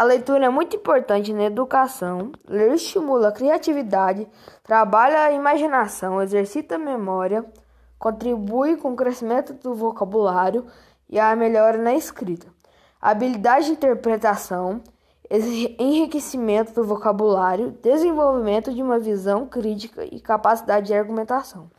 A leitura é muito importante na educação. Ler estimula a criatividade, trabalha a imaginação, exercita a memória, contribui com o crescimento do vocabulário e a melhora na escrita. Habilidade de interpretação, enriquecimento do vocabulário, desenvolvimento de uma visão crítica e capacidade de argumentação.